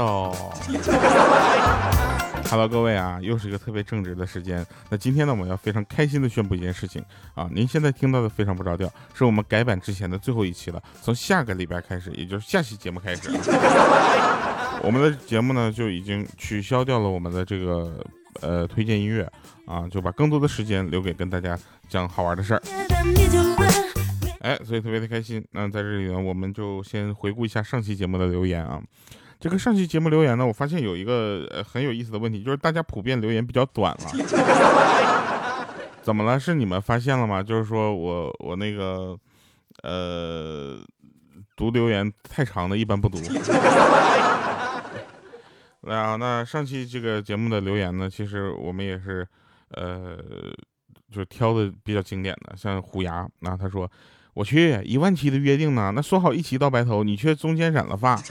调。Hello，各位啊，又是一个特别正直的时间。那今天呢，我们要非常开心的宣布一件事情啊！您现在听到的非常不着调，是我们改版之前的最后一期了。从下个礼拜开始，也就是下期节目开始，我们的节目呢就已经取消掉了我们的这个呃推荐音乐啊，就把更多的时间留给跟大家讲好玩的事儿。哎，所以特别的开心。那在这里呢，我们就先回顾一下上期节目的留言啊。这个上期节目留言呢，我发现有一个呃很有意思的问题，就是大家普遍留言比较短了。怎么了？是你们发现了吗？就是说我我那个呃读留言太长的，一般不读。啊，那上期这个节目的留言呢，其实我们也是呃就挑的比较经典的，像虎牙那，他说。我去一万期的约定呢？那说好一起到白头，你却中间染了发。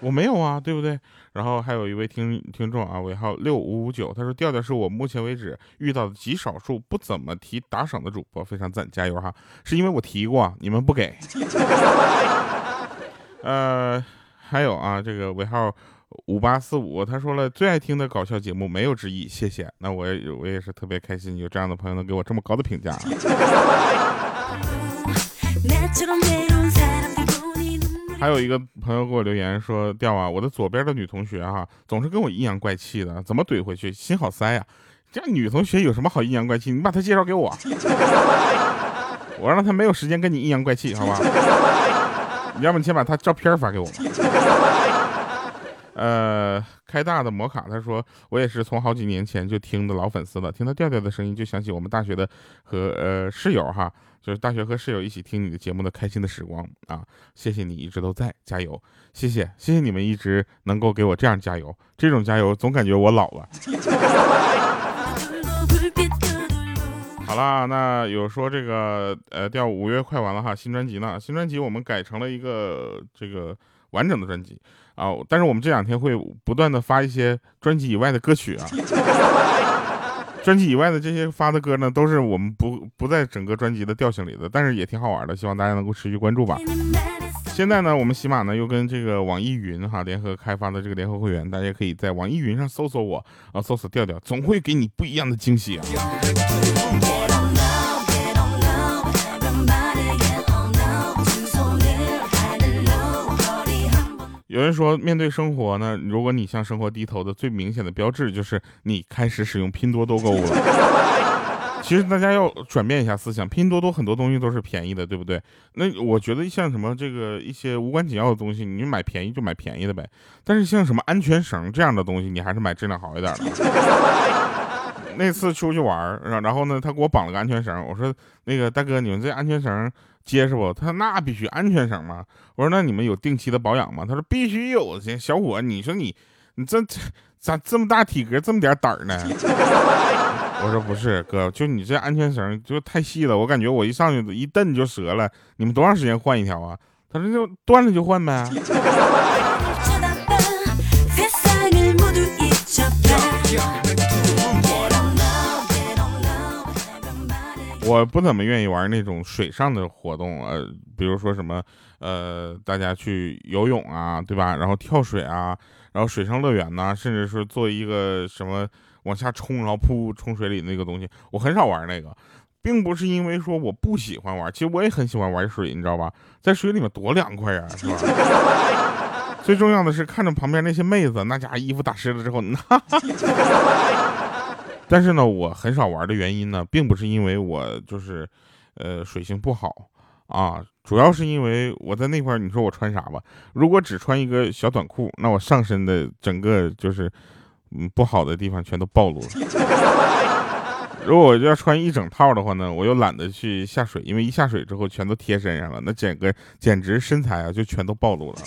我没有啊，对不对？然后还有一位听听众啊，尾号六五五九，他说调调是我目前为止遇到的极少数不怎么提打赏的主播，非常赞，加油哈！是因为我提过，你们不给。呃，还有啊，这个尾号。五八四五，他说了最爱听的搞笑节目，没有之一，谢谢。那我也我也是特别开心，有这样的朋友能给我这么高的评价。还有一个朋友给我留言说，调啊，我的左边的女同学啊，总是跟我阴阳怪气的，怎么怼回去？心好塞呀！这女同学有什么好阴阳怪气？你把她介绍给我，我让她没有时间跟你阴阳怪气，好吧？你要不你先把她照片发给我。呃，开大的摩卡，他说我也是从好几年前就听的老粉丝了，听到调调的声音就想起我们大学的和呃室友哈，就是大学和室友一起听你的节目的开心的时光啊，谢谢你一直都在，加油，谢谢谢谢你们一直能够给我这样加油，这种加油总感觉我老了。好啦，那有说这个呃调五月快完了哈，新专辑呢，新专辑我们改成了一个这个完整的专辑。啊！但是我们这两天会不断的发一些专辑以外的歌曲啊，专辑以外的这些发的歌呢，都是我们不不在整个专辑的调性里的，但是也挺好玩的，希望大家能够持续关注吧。现在呢，我们喜马呢又跟这个网易云哈联合开发的这个联合会员，大家可以在网易云上搜索我啊，搜索调调，总会给你不一样的惊喜啊。有人说，面对生活呢，如果你向生活低头的最明显的标志，就是你开始使用拼多多购物了。其实大家要转变一下思想，拼多多很多东西都是便宜的，对不对？那我觉得像什么这个一些无关紧要的东西，你买便宜就买便宜的呗。但是像什么安全绳这样的东西，你还是买质量好一点的。那次出去玩，然后呢，他给我绑了个安全绳，我说那个大哥，你们这安全绳。结实不？他那必须安全绳嘛。我说那你们有定期的保养吗？他说必须有。这小伙，你说你你这这咋这么大体格，这么点胆儿呢？我说不是哥，就你这安全绳就太细了，我感觉我一上去一蹬就折了。你们多长时间换一条啊？他说就断了就换呗。我不怎么愿意玩那种水上的活动，呃，比如说什么，呃，大家去游泳啊，对吧？然后跳水啊，然后水上乐园呐，甚至是做一个什么往下冲，然后扑冲水里那个东西，我很少玩那个，并不是因为说我不喜欢玩，其实我也很喜欢玩水，你知道吧？在水里面多凉快呀，是吧？最重要的是看着旁边那些妹子，那家衣服打湿了之后，那。但是呢，我很少玩的原因呢，并不是因为我就是，呃，水性不好啊，主要是因为我在那块儿你说我穿啥吧？如果只穿一个小短裤，那我上身的整个就是，嗯，不好的地方全都暴露了。如果我要穿一整套的话呢，我又懒得去下水，因为一下水之后全都贴身上了，那整个简直身材啊就全都暴露了。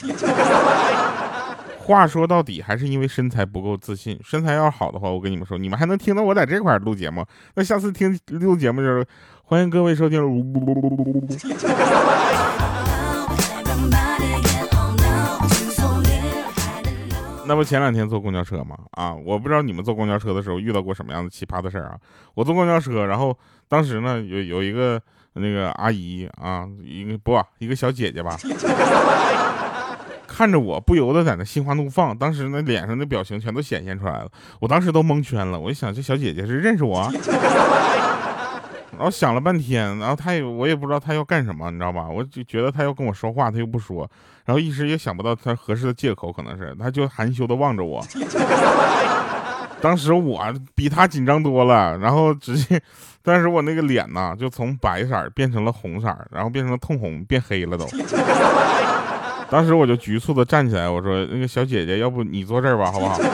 话说到底还是因为身材不够自信。身材要好的话，我跟你们说，你们还能听到我在这块录节目。那下次听录节目就是欢迎各位收听。那不前两天坐公交车吗？啊，我不知道你们坐公交车的时候遇到过什么样的奇葩的事儿啊。我坐公交车，然后当时呢有有一个那个阿姨啊，一个不一个小姐姐吧。看着我，不由得在那心花怒放，当时那脸上的表情全都显现出来了，我当时都蒙圈了。我一想，这小姐姐是认识我，然后想了半天，然后她也我也不知道她要干什么，你知道吧？我就觉得她要跟我说话，她又不说，然后一时也想不到她合适的借口，可能是她就含羞的望着我。当时我比她紧张多了，然后直接，但是我那个脸呢，就从白色变成了红色，然后变成了通红，变黑了都。当时我就局促的站起来，我说：“那个小姐姐，要不你坐这儿吧，好不好？”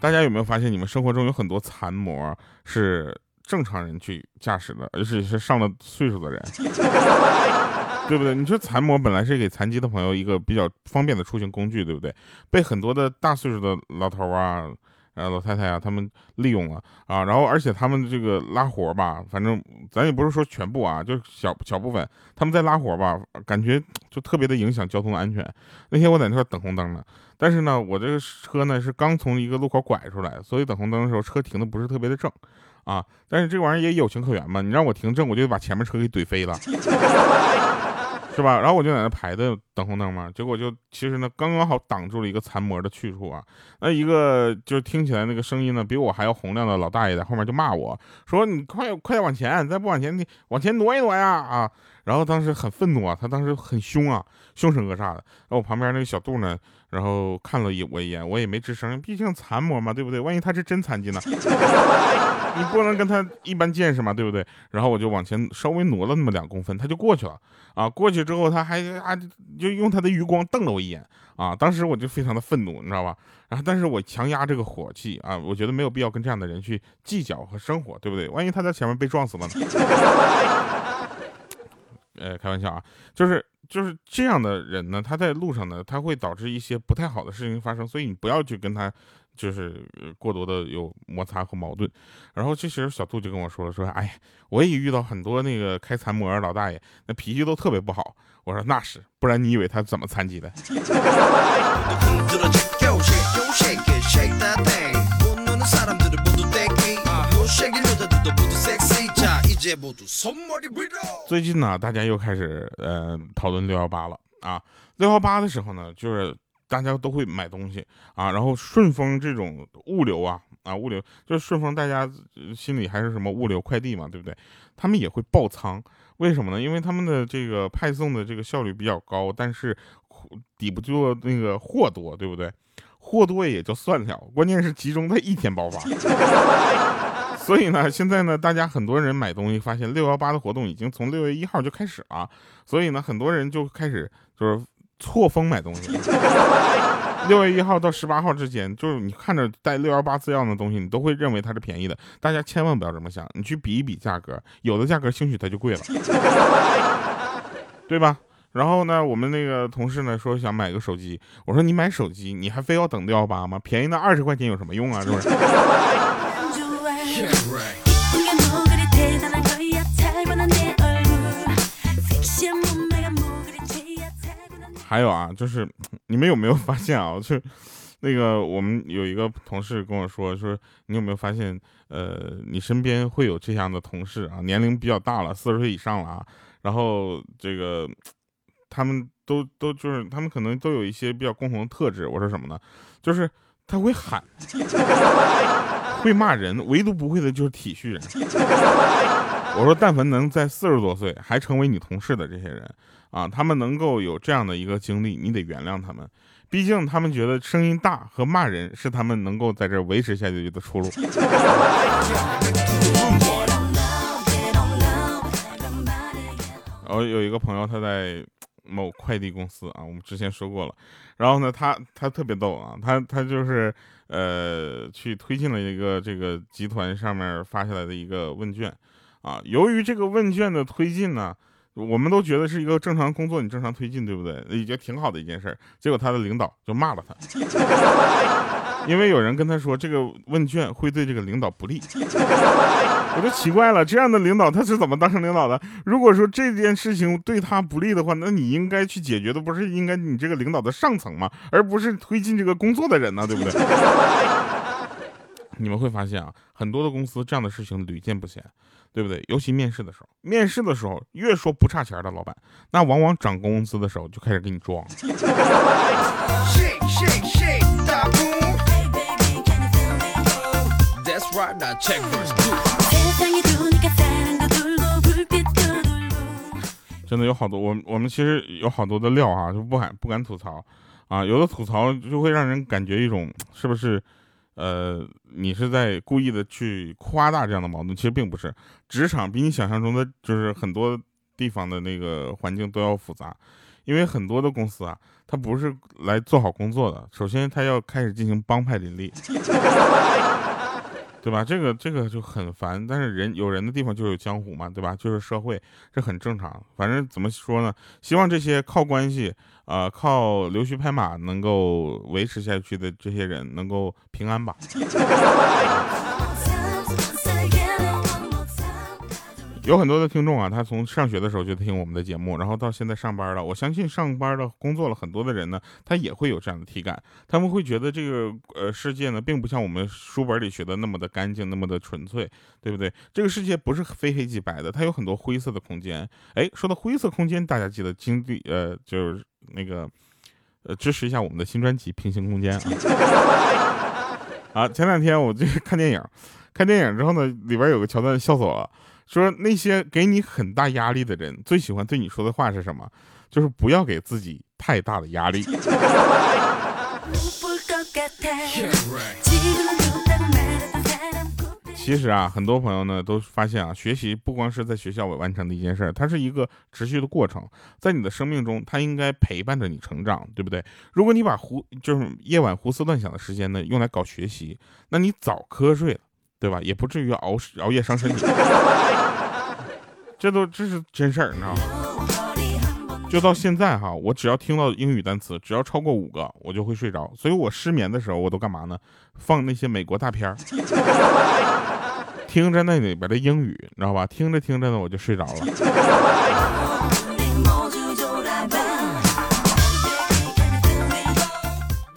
大家有没有发现，你们生活中有很多残模是正常人去驾驶的，而且是上了岁数的人，对不对？你说残模本来是给残疾的朋友一个比较方便的出行工具，对不对？被很多的大岁数的老头啊。啊，老太太啊，他们利用了啊，然后而且他们这个拉活吧，反正咱也不是说全部啊，就小小部分，他们在拉活吧，感觉就特别的影响交通安全。那天我在那块等红灯呢，但是呢，我这个车呢是刚从一个路口拐出来，所以等红灯的时候车停的不是特别的正啊。但是这玩意儿也有情可原嘛，你让我停正，我就把前面车给怼飞了。是吧？然后我就在那排队等红灯嘛，结果就其实呢，刚刚好挡住了一个残模的去处啊。那一个就是听起来那个声音呢，比我还要洪亮的老大爷在后面就骂我说：“你快快点往前，再不往前，你往前挪一挪呀！”啊，然后当时很愤怒啊，他当时很凶啊，凶神恶煞的。然后我旁边那个小杜呢，然后看了一我一眼，我也没吱声，毕竟残模嘛，对不对？万一他是真残疾呢？你不能跟他一般见识嘛，对不对？然后我就往前稍微挪了那么两公分，他就过去了啊，过去。之后他还啊就用他的余光瞪了我一眼啊，当时我就非常的愤怒，你知道吧？然后但是我强压这个火气啊，我觉得没有必要跟这样的人去计较和生活，对不对？万一他在前面被撞死了呢？呃，开玩笑啊，就是就是这样的人呢，他在路上呢，他会导致一些不太好的事情发生，所以你不要去跟他。就是过多的有摩擦和矛盾，然后这时候小杜就跟我说了，说，哎呀，我也遇到很多那个开残模老大爷，那脾气都特别不好。我说那是，不然你以为他怎么残疾的？最近呢，大家又开始呃讨论六幺八了啊，六幺八的时候呢，就是。大家都会买东西啊，然后顺丰这种物流啊啊物流就是顺丰，大家心里还是什么物流快递嘛，对不对？他们也会爆仓，为什么呢？因为他们的这个派送的这个效率比较高，但是抵不住那个货多，对不对？货多也就算了，关键是集中在一天爆发。所以呢，现在呢，大家很多人买东西发现六幺八的活动已经从六月一号就开始了，所以呢，很多人就开始就是。错峰买东西，六月一号到十八号之间，就是你看着带六幺八字样的东西，你都会认为它是便宜的。大家千万不要这么想，你去比一比价格，有的价格兴许它就贵了，对吧？然后呢，我们那个同事呢说想买个手机，我说你买手机，你还非要等六幺八吗？便宜那二十块钱有什么用啊？是不是？还有啊，就是你们有没有发现啊？就是那个我们有一个同事跟我说，说你有没有发现，呃，你身边会有这样的同事啊？年龄比较大了，四十岁以上了啊。然后这个 他们都都就是他们可能都有一些比较共同的特质。我说什么呢？就是他会喊，会骂人，唯独不会的就是体恤人。我说，但凡能在四十多岁还成为你同事的这些人。啊，他们能够有这样的一个经历，你得原谅他们，毕竟他们觉得声音大和骂人是他们能够在这维持下去的出路。我有一个朋友，他在某快递公司啊，我们之前说过了。然后呢，他他特别逗啊，他他就是呃去推进了一个这个集团上面发下来的一个问卷啊，由于这个问卷的推进呢。我们都觉得是一个正常工作，你正常推进，对不对？已经挺好的一件事。结果他的领导就骂了他，因为有人跟他说这个问卷会对这个领导不利。我就奇怪了，这样的领导他是怎么当成领导的？如果说这件事情对他不利的话，那你应该去解决的不是应该你这个领导的上层吗？而不是推进这个工作的人呢，对不对？你们会发现啊，很多的公司这样的事情屡见不鲜，对不对？尤其面试的时候，面试的时候越说不差钱的老板，那往往涨工资的时候就开始给你装。真的有好多，我我们其实有好多的料啊，就不敢不敢吐槽啊，有的吐槽就会让人感觉一种是不是？呃，你是在故意的去夸大这样的矛盾，其实并不是。职场比你想象中的就是很多地方的那个环境都要复杂，因为很多的公司啊，他不是来做好工作的，首先他要开始进行帮派林立。对吧？这个这个就很烦，但是人有人的地方就有江湖嘛，对吧？就是社会，这很正常。反正怎么说呢？希望这些靠关系，啊，靠溜须拍马能够维持下去的这些人能够平安吧。有很多的听众啊，他从上学的时候就听我们的节目，然后到现在上班了。我相信上班的工作了很多的人呢，他也会有这样的体感。他们会觉得这个呃世界呢，并不像我们书本里学的那么的干净，那么的纯粹，对不对？这个世界不是非黑即白的，它有很多灰色的空间。哎，说到灰色空间，大家记得经历呃，就是那个呃，支持一下我们的新专辑《平行空间》啊。前两天我就看电影，看电影之后呢，里边有个桥段笑死我了。说那些给你很大压力的人，最喜欢对你说的话是什么？就是不要给自己太大的压力。其实啊，很多朋友呢都发现啊，学习不光是在学校完成的一件事，它是一个持续的过程，在你的生命中，它应该陪伴着你成长，对不对？如果你把胡就是夜晚胡思乱想的时间呢用来搞学习，那你早瞌睡了。对吧？也不至于熬熬夜伤身体，这都这是真事儿，你知道吗？就到现在哈，我只要听到英语单词，只要超过五个，我就会睡着。所以我失眠的时候，我都干嘛呢？放那些美国大片儿，听着那里边的英语，你知道吧？听着听着呢，我就睡着了。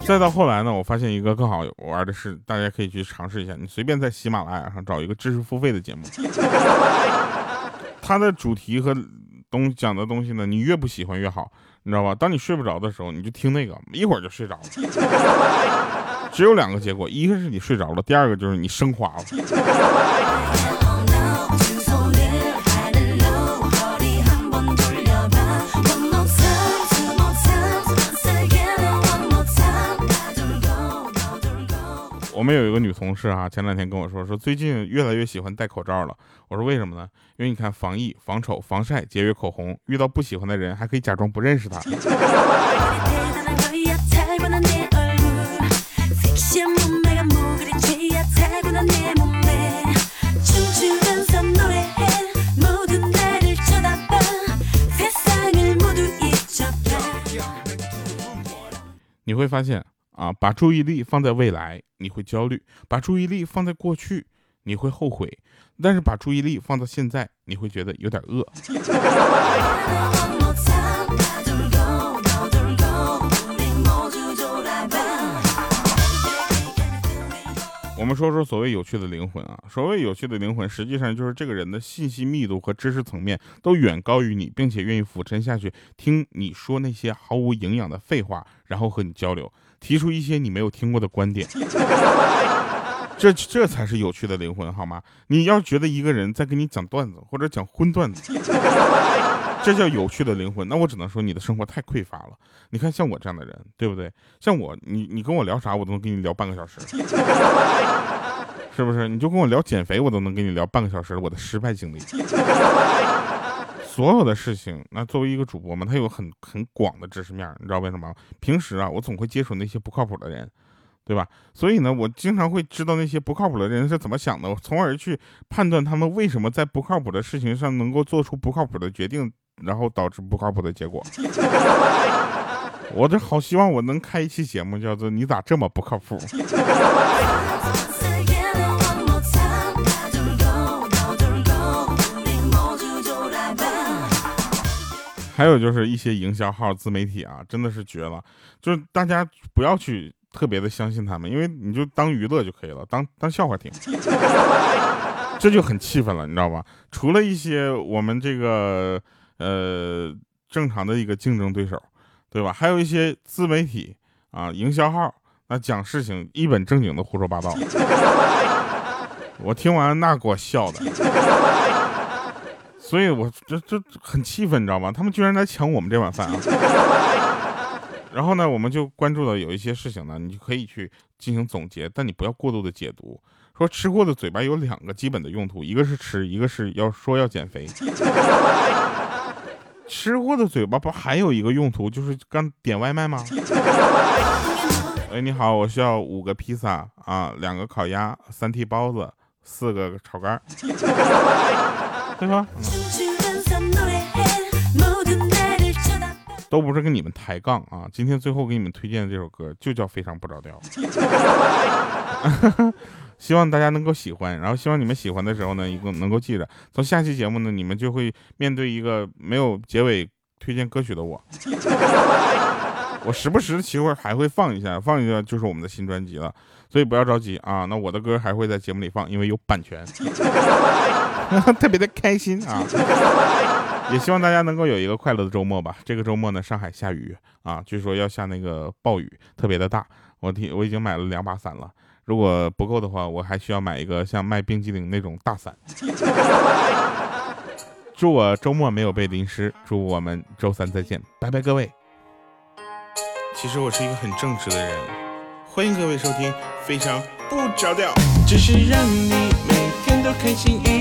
再到后来呢，我发现一个更好玩的是，大家可以去尝试一下。你随便在喜马拉雅上找一个知识付费的节目，它的主题和东讲的东西呢，你越不喜欢越好，你知道吧？当你睡不着的时候，你就听那个，一会儿就睡着了。只有两个结果，一个是你睡着了，第二个就是你升华了。我们有一个女同事啊，前两天跟我说，说最近越来越喜欢戴口罩了。我说为什么呢？因为你看防疫、防丑、防晒、节约口红，遇到不喜欢的人还可以假装不认识他。你会发现。啊，把注意力放在未来，你会焦虑；把注意力放在过去，你会后悔；但是把注意力放到现在，你会觉得有点饿。我们说说所谓有趣的灵魂啊，所谓有趣的灵魂，实际上就是这个人的信息密度和知识层面都远高于你，并且愿意俯身下去听你说那些毫无营养的废话，然后和你交流。提出一些你没有听过的观点，这这才是有趣的灵魂，好吗？你要觉得一个人在跟你讲段子或者讲荤段子，这叫有趣的灵魂，那我只能说你的生活太匮乏了。你看像我这样的人，对不对？像我，你你跟我聊啥，我都能跟你聊半个小时，是不是？你就跟我聊减肥，我都能跟你聊半个小时我的失败经历。所有的事情，那作为一个主播嘛，他有很很广的知识面，你知道为什么？平时啊，我总会接触那些不靠谱的人，对吧？所以呢，我经常会知道那些不靠谱的人是怎么想的，从而去判断他们为什么在不靠谱的事情上能够做出不靠谱的决定，然后导致不靠谱的结果。我这好希望我能开一期节目，叫做“你咋这么不靠谱”。还有就是一些营销号、自媒体啊，真的是绝了。就是大家不要去特别的相信他们，因为你就当娱乐就可以了，当当笑话听，这就很气愤了，你知道吧？除了一些我们这个呃正常的一个竞争对手，对吧？还有一些自媒体啊、营销号，那讲事情一本正经的胡说八道，我听完那给我笑的。所以我这这很气愤，你知道吗？他们居然来抢我们这碗饭啊！然后呢，我们就关注到有一些事情呢，你可以去进行总结，但你不要过度的解读。说吃货的嘴巴有两个基本的用途，一个是吃，一个是要说要减肥。吃货的嘴巴不还有一个用途，就是刚点外卖吗？哎，你好，我需要五个披萨啊，两个烤鸭，三屉包子，四个炒肝，对吧？都不是跟你们抬杠啊！今天最后给你们推荐的这首歌就叫《非常不着调》，希望大家能够喜欢。然后希望你们喜欢的时候呢，一个能够记着，从下期节目呢，你们就会面对一个没有结尾推荐歌曲的我。我时不时的其实还会放一下，放一下就是我们的新专辑了，所以不要着急啊。那我的歌还会在节目里放，因为有版权，特别的开心啊。也希望大家能够有一个快乐的周末吧。这个周末呢，上海下雨啊，据说要下那个暴雨，特别的大。我听我已经买了两把伞了，如果不够的话，我还需要买一个像卖冰激凌那种大伞。祝我周末没有被淋湿，祝我们周三再见，拜拜各位。其实我是一个很正直的人，欢迎各位收听，非常不着调，只是让你每天都开心一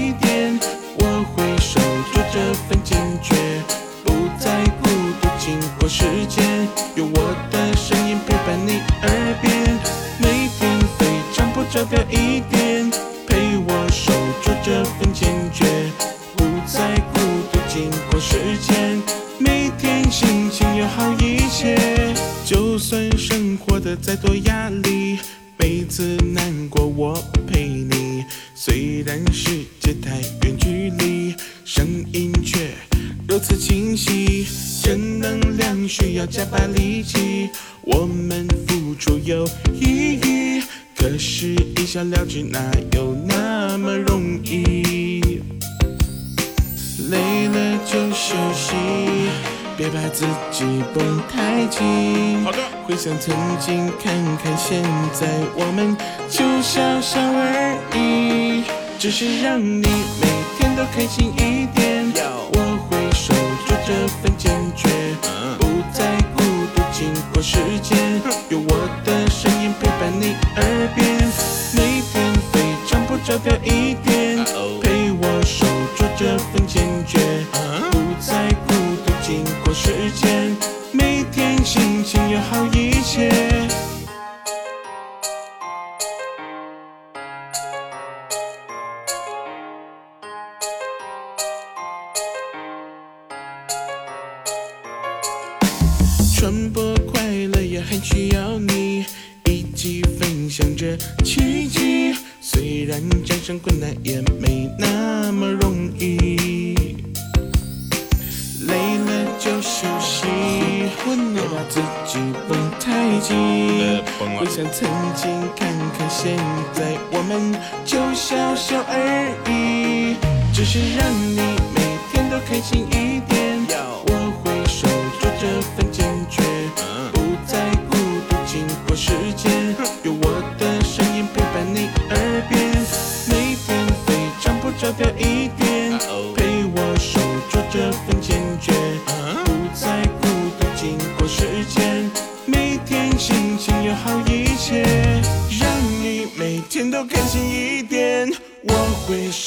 把力气，我们付出有意义，可是一笑了之哪有那么容易？累了就休息。别把自己绷太紧。好的。回想曾经，看看现在，我们就笑笑而已。只是让你每天都开心一点。我会守住这份坚决，过时间，有我的声音陪伴你耳边，每天非常不着调一点，陪我守住这份坚决，不再孤独经过时间，每天心情要好一些。困难也没那么容易，累了就休息，别把自己绷太紧。回想曾经，看看现在，我们就笑笑而已。只是让你每天都开心一点。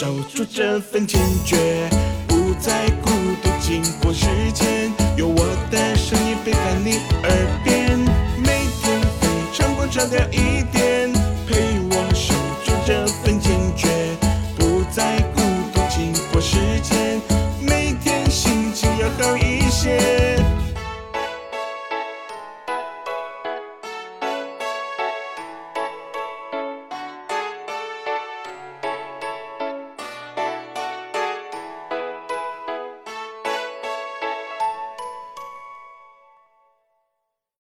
守住这份坚决，不再孤独经过时间，有我的声音陪伴你耳边，每天非常不着调一点。